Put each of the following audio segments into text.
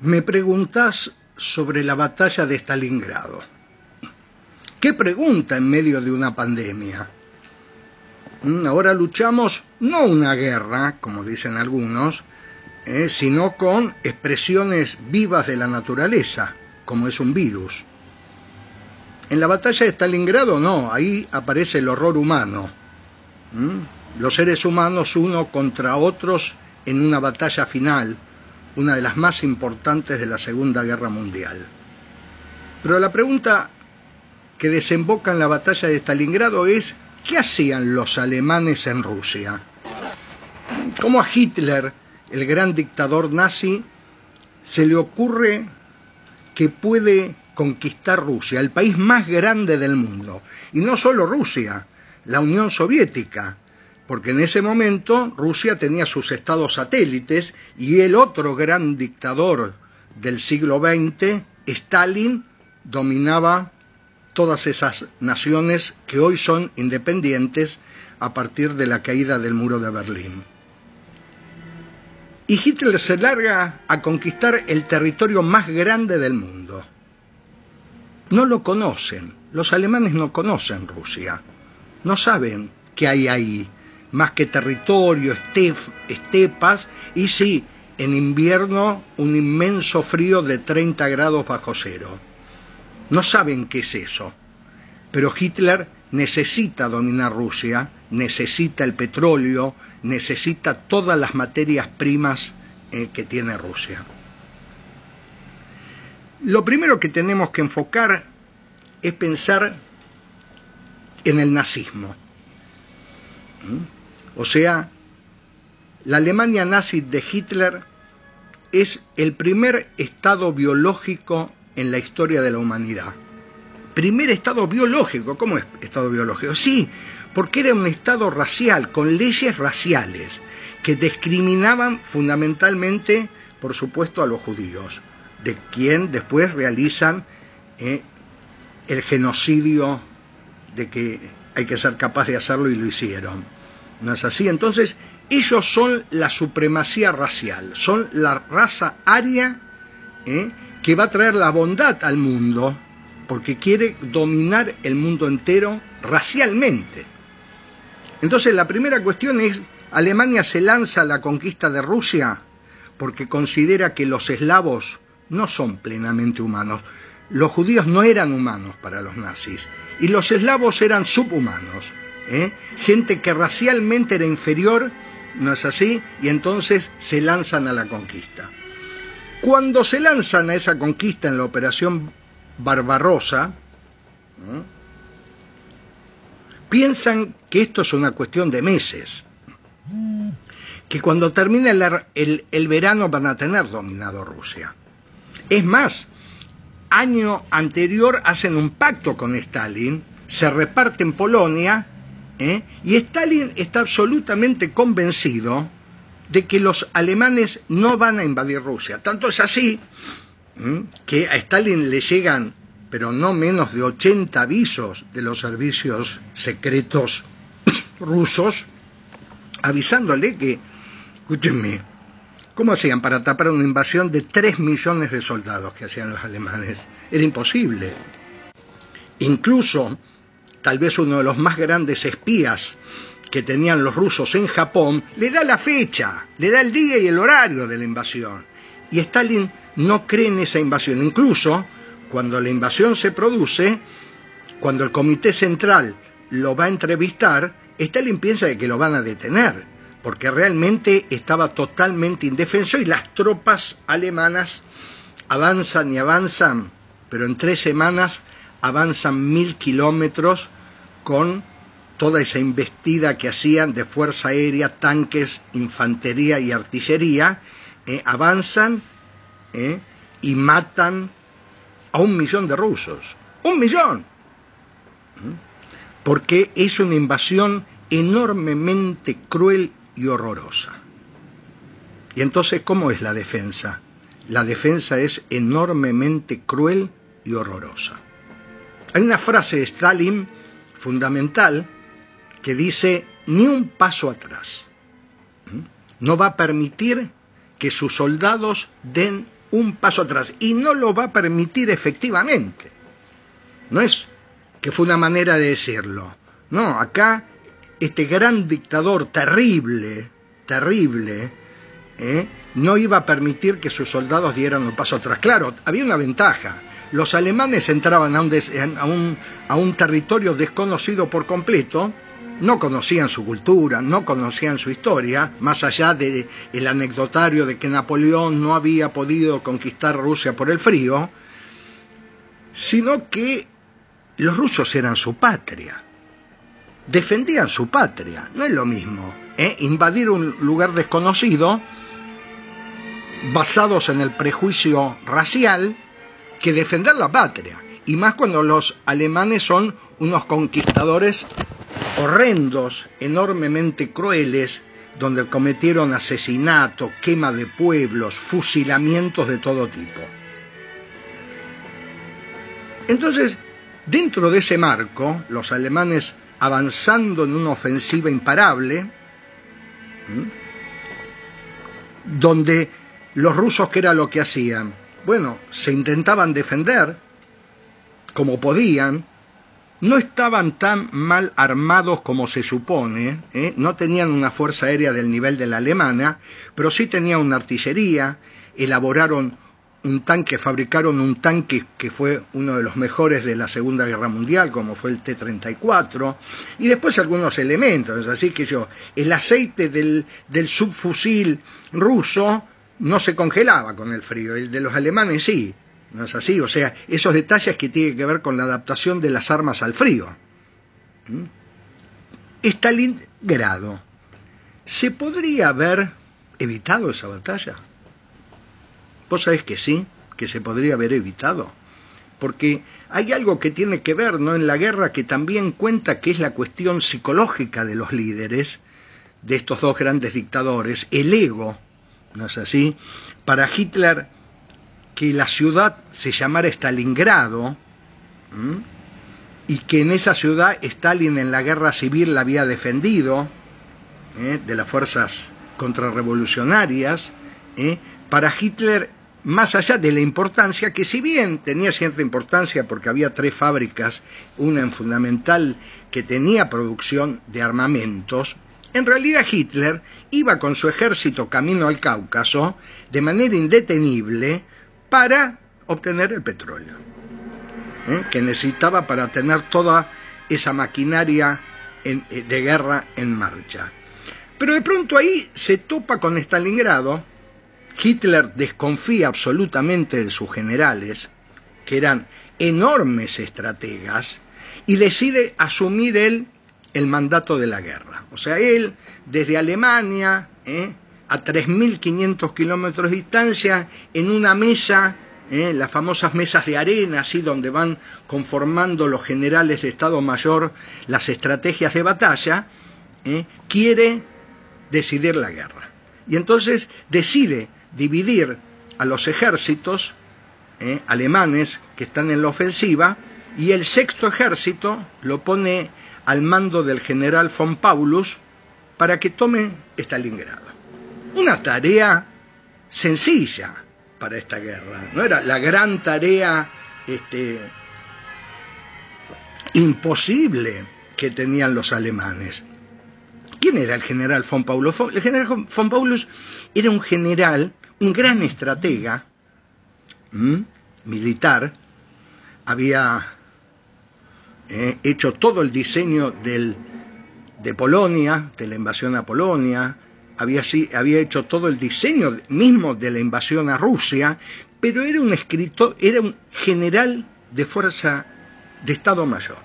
Me preguntas sobre la batalla de Stalingrado. ¿Qué pregunta en medio de una pandemia? Mm, ahora luchamos no una guerra, como dicen algunos, eh, sino con expresiones vivas de la naturaleza, como es un virus. En la batalla de Stalingrado no, ahí aparece el horror humano. Mm, los seres humanos uno contra otros en una batalla final, una de las más importantes de la Segunda Guerra Mundial. Pero la pregunta que desemboca en la batalla de Stalingrado es, ¿qué hacían los alemanes en Rusia? ¿Cómo a Hitler, el gran dictador nazi, se le ocurre que puede conquistar Rusia, el país más grande del mundo? Y no solo Rusia, la Unión Soviética, porque en ese momento Rusia tenía sus estados satélites y el otro gran dictador del siglo XX, Stalin, dominaba todas esas naciones que hoy son independientes a partir de la caída del muro de Berlín. Y Hitler se larga a conquistar el territorio más grande del mundo. No lo conocen, los alemanes no conocen Rusia, no saben qué hay ahí, más que territorio, estepas y sí, en invierno un inmenso frío de 30 grados bajo cero. No saben qué es eso, pero Hitler necesita dominar Rusia, necesita el petróleo, necesita todas las materias primas eh, que tiene Rusia. Lo primero que tenemos que enfocar es pensar en el nazismo. ¿Mm? O sea, la Alemania nazi de Hitler es el primer estado biológico en la historia de la humanidad. Primer estado biológico, ¿cómo es estado biológico? Sí, porque era un estado racial, con leyes raciales, que discriminaban fundamentalmente, por supuesto, a los judíos, de quien después realizan eh, el genocidio de que hay que ser capaz de hacerlo y lo hicieron. ¿No es así? Entonces, ellos son la supremacía racial, son la raza aria ¿eh? que va a traer la bondad al mundo, porque quiere dominar el mundo entero racialmente. Entonces, la primera cuestión es, Alemania se lanza a la conquista de Rusia porque considera que los eslavos no son plenamente humanos. Los judíos no eran humanos para los nazis y los eslavos eran subhumanos. ¿Eh? gente que racialmente era inferior, ¿no es así? Y entonces se lanzan a la conquista. Cuando se lanzan a esa conquista en la operación Barbarosa, piensan que esto es una cuestión de meses, que cuando termine el, el verano van a tener dominado Rusia. Es más, año anterior hacen un pacto con Stalin, se reparten Polonia ¿eh? Y Stalin está absolutamente convencido de que los alemanes no van a invadir Rusia. Tanto es así que a Stalin le llegan, pero no menos de 80 avisos de los servicios secretos rusos, avisándole que, escúchenme, ¿cómo hacían para tapar una invasión de 3 millones de soldados que hacían los alemanes? Era imposible. Incluso tal vez uno de los más grandes espías que tenían los rusos en Japón, le da la fecha, le da el día y el horario de la invasión. Y Stalin no cree en esa invasión. Incluso cuando la invasión se produce, cuando el Comité Central lo va a entrevistar, Stalin piensa que lo van a detener, porque realmente estaba totalmente indefenso y las tropas alemanas avanzan y avanzan, pero en tres semanas avanzan mil kilómetros con toda esa investida que hacían de fuerza aérea, tanques, infantería y artillería, eh, avanzan eh, y matan a un millón de rusos. ¡Un millón! ¿Mm? Porque es una invasión enormemente cruel y horrorosa. Y entonces, ¿cómo es la defensa? La defensa es enormemente cruel y horrorosa. Hay una frase de Stalin fundamental que dice ni un paso atrás. No va a permitir que sus soldados den un paso atrás y no lo va a permitir efectivamente. No es que fue una manera de decirlo. No, acá este gran dictador terrible, terrible, ¿eh? no iba a permitir que sus soldados dieran un paso atrás. Claro, había una ventaja. Los alemanes entraban a un, a un territorio desconocido por completo, no conocían su cultura, no conocían su historia, más allá del el anecdotario de que Napoleón no había podido conquistar Rusia por el frío, sino que los rusos eran su patria, defendían su patria, no es lo mismo ¿eh? invadir un lugar desconocido basados en el prejuicio racial que defender la patria, y más cuando los alemanes son unos conquistadores horrendos, enormemente crueles, donde cometieron asesinato, quema de pueblos, fusilamientos de todo tipo. Entonces, dentro de ese marco, los alemanes avanzando en una ofensiva imparable, donde los rusos, ¿qué era lo que hacían? Bueno, se intentaban defender como podían, no estaban tan mal armados como se supone, ¿eh? no tenían una fuerza aérea del nivel de la alemana, pero sí tenían una artillería, elaboraron un tanque, fabricaron un tanque que fue uno de los mejores de la Segunda Guerra Mundial, como fue el T-34, y después algunos elementos, así que yo, el aceite del, del subfusil ruso no se congelaba con el frío, el de los alemanes sí, ¿No es así? O sea, esos detalles que tienen que ver con la adaptación de las armas al frío. ¿Mm? Stalingrado. ¿Se podría haber evitado esa batalla? Vos sabés que sí, que se podría haber evitado. Porque hay algo que tiene que ver ¿no? en la guerra que también cuenta que es la cuestión psicológica de los líderes, de estos dos grandes dictadores, el ego, ¿no es así? Para Hitler que la ciudad se llamara Stalingrado y que en esa ciudad Stalin en la guerra civil la había defendido ¿eh? de las fuerzas contrarrevolucionarias, ¿eh? para Hitler, más allá de la importancia, que si bien tenía cierta importancia porque había tres fábricas, una en fundamental que tenía producción de armamentos, en realidad Hitler iba con su ejército camino al Cáucaso de manera indetenible, para obtener el petróleo, ¿eh? que necesitaba para tener toda esa maquinaria eh, de guerra en marcha. Pero de pronto ahí se topa con Stalingrado, Hitler desconfía absolutamente de sus generales, que eran enormes estrategas, y decide asumir él el mandato de la guerra. O sea, él desde Alemania, ¿eh? a 3.500 kilómetros de distancia en una mesa, ¿eh? las famosas mesas de arena, así donde van conformando los generales de Estado Mayor las estrategias de batalla, ¿eh? quiere decidir la guerra. Y entonces decide dividir a los ejércitos ¿eh? alemanes que están en la ofensiva y el sexto ejército lo pone al mando del general von Paulus para que tome Stalingrado una tarea sencilla para esta guerra. No era la gran tarea este, imposible que tenían los alemanes. ¿Quién era el general von Paulus? El general von Paulus era un general, un gran estratega militar, había hecho todo el diseño del, de Polonia, de la invasión a Polonia, había, había hecho todo el diseño mismo de la invasión a Rusia, pero era un escritor, era un general de fuerza de Estado Mayor.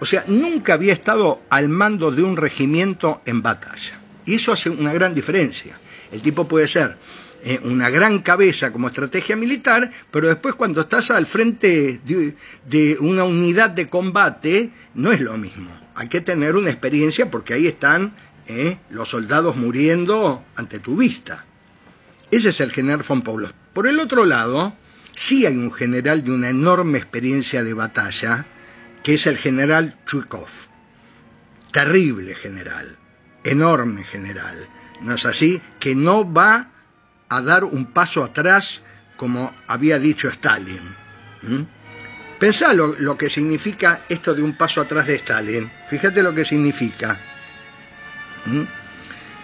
O sea, nunca había estado al mando de un regimiento en batalla. Y eso hace una gran diferencia. El tipo puede ser eh, una gran cabeza como estrategia militar, pero después cuando estás al frente de, una unidad de combate, no es lo mismo. Hay que tener una experiencia porque ahí están ¿eh? los soldados muriendo ante tu vista. Ese es el general von Paulus. Por el otro lado, sí hay un general de una enorme experiencia de batalla, que es el general Chuikov. Terrible general, enorme general. ¿No es así? Que no va a dar un paso atrás como había dicho Stalin. ¿Mm? Pensá lo, que significa esto de un paso atrás de Stalin. Fíjate lo que significa. ¿Mm?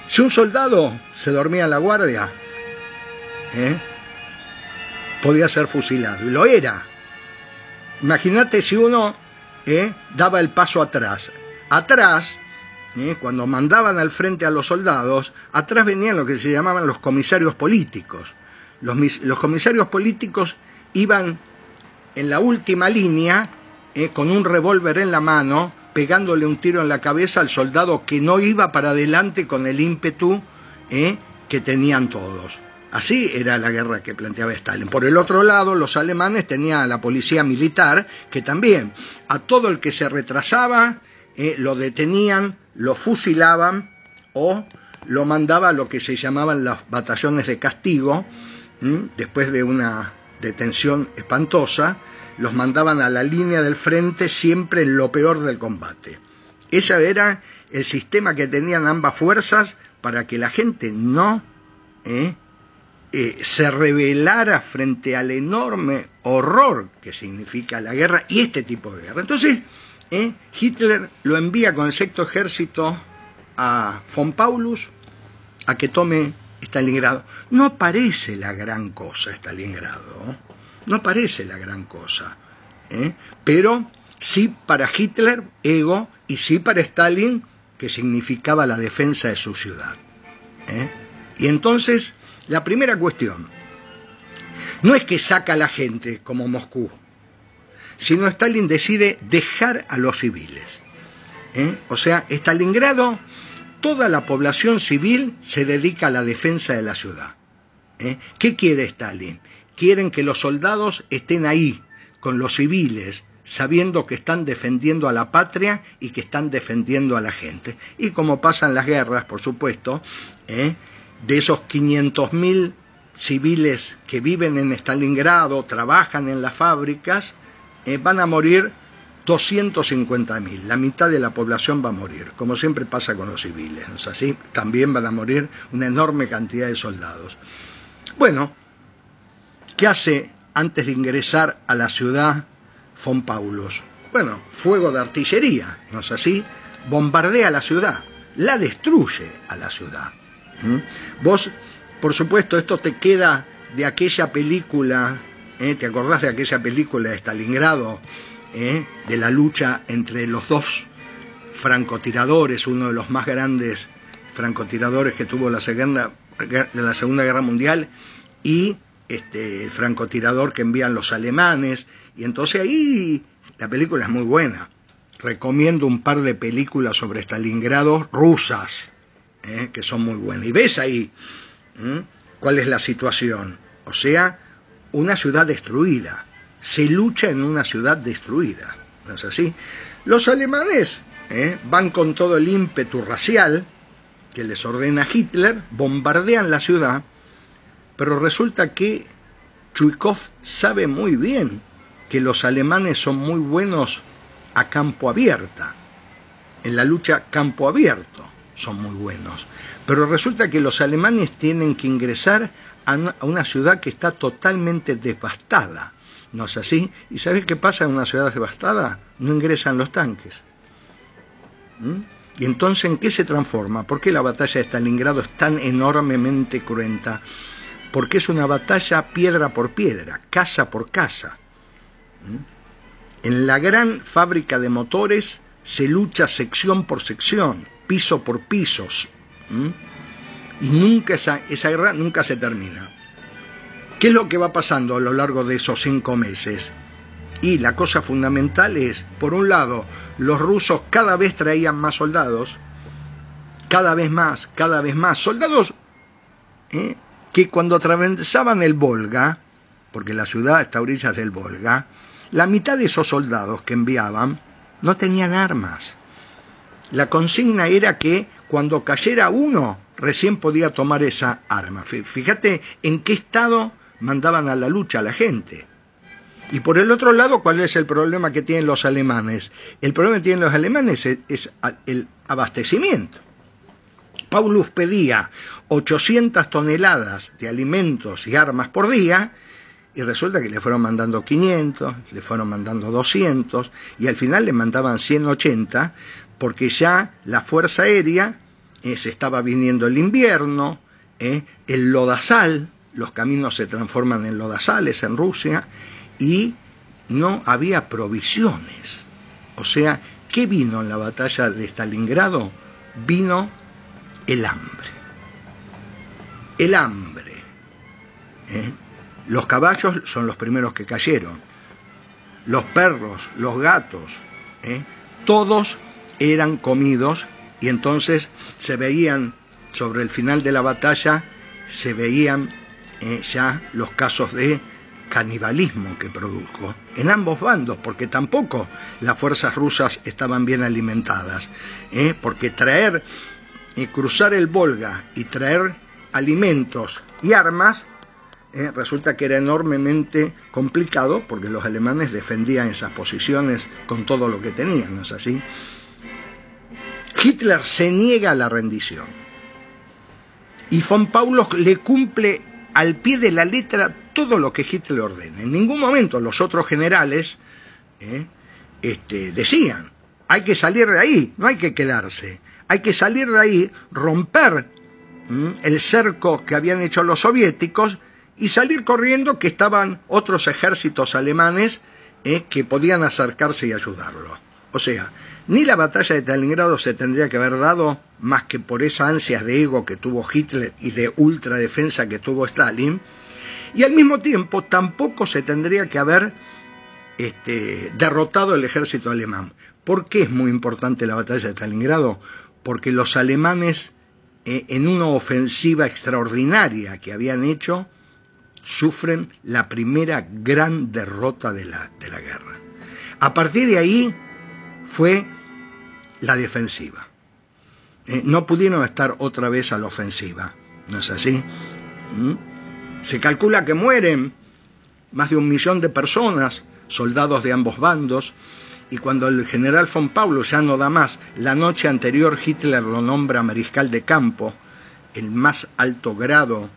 Si un soldado se dormía en la guardia, ¿eh? podía ser fusilado. Y lo era. Imagínate si uno ¿eh? daba el paso atrás. Atrás, ¿eh? cuando mandaban al frente a los soldados, atrás venían lo que se llamaban los comisarios políticos. Los, comisarios políticos iban en la última línea ¿eh? con un revólver en la mano, pegándole un tiro en la cabeza al soldado que no iba para adelante con el ímpetu que tenían todos. Así era la guerra que planteaba Stalin. Por el otro lado, los alemanes tenían a la policía militar, que también a todo el que se retrasaba eh, lo detenían, lo fusilaban o lo mandaba a lo que se llamaban los batallones de castigo, después de una detención espantosa, los mandaban a la línea del frente siempre en lo peor del combate. Ese era el sistema que tenían ambas fuerzas para que la gente no eh, eh, se rebelara frente al enorme horror que significa la guerra y este tipo de guerra. Entonces, eh, Hitler lo envía con el sexto ejército a von Paulus a que tome Stalingrado. No parece la gran cosa Stalingrado, no parece la gran cosa, ¿eh? pero sí para Hitler, ego, y sí para Stalin, que significaba la defensa de su ciudad. Y entonces la primera cuestión, no es que saca a la gente como Moscú, sino Stalin decide dejar a los civiles. ¿eh? O sea, Stalingrado, toda la población civil se dedica a la defensa de la ciudad. ¿eh? ¿Qué quiere Stalin? Quieren que los soldados estén ahí, con los civiles, sabiendo que están defendiendo a la patria y que están defendiendo a la gente. Y como pasan las guerras, por supuesto, ¿eh? de esos 500.000 civiles que viven en Stalingrado, trabajan en las fábricas, eh, van a morir 250.000, la mitad de la población va a morir, como siempre pasa con los civiles, ¿no así? También van a morir una enorme cantidad de soldados. Bueno, ¿qué hace antes de ingresar a la ciudad von Paulos? Bueno, fuego de artillería, ¿no es así? Bombardea la ciudad, la destruye a la ciudad. Vos, por supuesto, esto te queda de aquella película, ¿eh? ¿te acordás de aquella película de Stalingrado, ¿eh? de la lucha entre los dos francotiradores, uno de los más grandes francotiradores que tuvo la Segunda, la segunda Guerra Mundial, y este, el francotirador que envían los alemanes, y entonces ahí la película es muy buena. Recomiendo un par de películas sobre Stalingrado rusas, ¿eh? que son muy buenas. Y ves ahí cuál es la situación. O sea, una ciudad destruida. Se lucha en una ciudad destruida. ¿No es así? Los alemanes ¿eh? van con todo el ímpetu racial que les ordena Hitler, bombardean la ciudad, pero resulta que Chuikov sabe muy bien que los alemanes son muy buenos a campo abierta, en la lucha campo abierto son muy buenos. Pero resulta que los alemanes tienen que ingresar a una ciudad que está totalmente devastada. ¿No es así? ¿Y sabes qué pasa en una ciudad devastada? No ingresan los tanques. ¿Mm? ¿Y entonces en qué se transforma? ¿Por qué la batalla de Stalingrado es tan enormemente cruenta? Porque es una batalla piedra por piedra, casa por casa. ¿Mm? En la gran fábrica de motores se lucha sección por sección piso por pisos. Y nunca esa, esa guerra nunca se termina. ¿Qué es lo que va pasando a lo largo de esos cinco meses? Y la cosa fundamental es, por un lado, los rusos cada vez traían más soldados, cada vez más, cada vez más, soldados ¿eh? que cuando atravesaban el Volga, porque la ciudad está a orillas del Volga, la mitad de esos soldados que enviaban no tenían armas. La consigna era que cuando cayera uno, recién podía tomar esa arma. Fíjate en qué estado mandaban a la lucha a la gente. Y por el otro lado, ¿cuál es el problema que tienen los alemanes? El problema que tienen los alemanes es, el abastecimiento. Paulus pedía 800 toneladas de alimentos y armas por día y resulta que le fueron mandando 500, le fueron mandando 200 y al final le mandaban 180 porque ya la Fuerza Aérea eh, se estaba viniendo el invierno, eh, el lodazal, los caminos se transforman en lodazales en Rusia y no había provisiones. O sea, ¿qué vino en la batalla de Stalingrado? Vino el hambre. El hambre. ¿eh? Los caballos son los primeros que cayeron. Los perros, los gatos, todos eran comidos y entonces se veían, sobre el final de la batalla, se veían ¿eh? ya los casos de canibalismo que produjo en ambos bandos, porque tampoco las fuerzas rusas estaban bien alimentadas, ¿eh? porque traer y cruzar el Volga y traer alimentos y armas eh, resulta que era enormemente complicado porque los alemanes defendían esas posiciones con todo lo que tenían, ¿no es así? Hitler se niega a la rendición y von Paulo le cumple al pie de la letra todo lo que Hitler ordena. En ningún momento los otros generales eh, este, decían, hay que salir de ahí, no hay que quedarse, hay que salir de ahí, romper el cerco que habían hecho los soviéticos y salir corriendo que estaban otros ejércitos alemanes eh, que podían acercarse y ayudarlo. O sea, ni la batalla de Stalingrado se tendría que haber dado más que por esa ansias de ego que tuvo Hitler y de ultradefensa que tuvo Stalin, y al mismo tiempo tampoco se tendría que haber este, derrotado el ejército alemán. ¿Por qué es muy importante la batalla de Stalingrado? Porque los alemanes, eh, en una ofensiva extraordinaria que habían hecho, sufren la primera gran derrota de la, de la guerra. A partir de ahí fue la defensiva. Eh, no pudieron estar otra vez a la ofensiva, ¿no es así? ¿Mm? Se calcula que mueren más de un millón de personas, soldados de ambos bandos, y cuando el general von Paulo ya no da más, la noche anterior Hitler lo nombra mariscal de campo, el más alto grado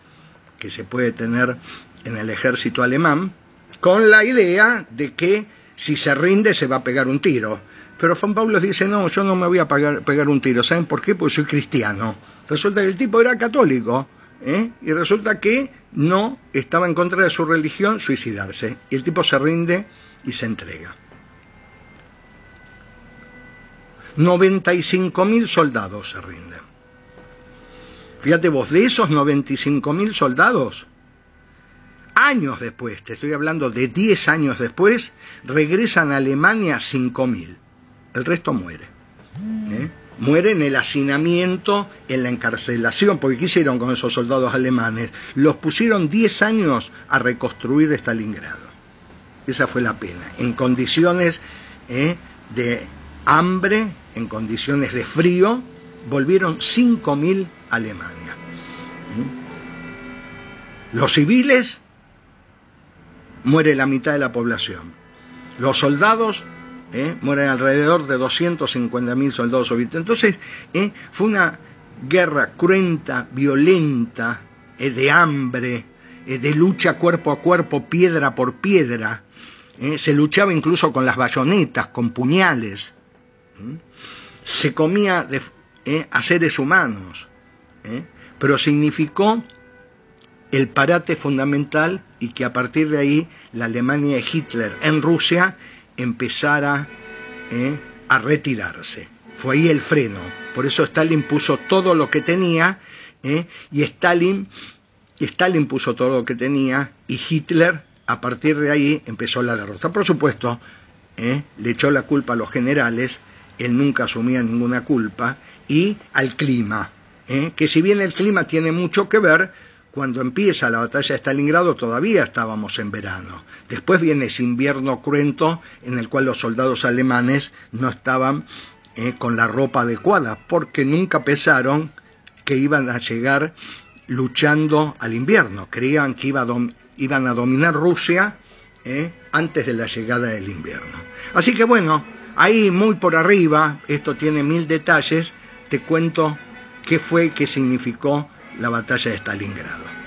que se puede tener en el ejército alemán, con la idea de que si se rinde se va a pegar un tiro. Pero Juan Pablo dice, no, yo no me voy a pegar, un tiro. ¿Saben por qué? Porque soy cristiano. Resulta que el tipo era católico. ¿eh? Y resulta que no estaba en contra de su religión suicidarse. Y el tipo se rinde y se entrega. 95.000 soldados se rinden. Fíjate vos, de esos 95.000 soldados, años después, te estoy hablando de 10 años después, regresan a Alemania 5.000. El resto muere. ¿eh? Muere en el hacinamiento, en la encarcelación, porque ¿qué hicieron con esos soldados alemanes? Los pusieron 10 años a reconstruir Stalingrado. Esa fue la pena. En condiciones ¿eh? de hambre, en condiciones de frío, volvieron 5.000 a Alemania. Los civiles muere la mitad de la población. Los soldados ¿eh? mueren alrededor de 250.000 soldados soviéticos. Entonces, ¿eh? fue una guerra cruenta, violenta, ¿eh? de hambre, de lucha cuerpo a cuerpo, piedra por piedra. Se luchaba incluso con las bayonetas, con puñales. Se comía a seres humanos. Pero significó el parate fundamental y que a partir de ahí la Alemania de Hitler en Rusia empezara eh, a retirarse. Fue ahí el freno. Por eso Stalin puso todo lo que tenía eh, y Stalin, Stalin puso todo lo que tenía y Hitler a partir de ahí empezó la derrota. Por supuesto, eh, le echó la culpa a los generales, él nunca asumía ninguna culpa, y al clima, que si bien el clima tiene mucho que ver, cuando empieza la batalla de Stalingrado todavía estábamos en verano. Después viene ese invierno cruento en el cual los soldados alemanes no estaban eh, con la ropa adecuada porque nunca pensaron que iban a llegar luchando al invierno. Creían que iban a dominar Rusia eh, antes de la llegada del invierno. Así que bueno, ahí muy por arriba, esto tiene mil detalles, te cuento qué fue, qué significó la batalla de Stalingrado.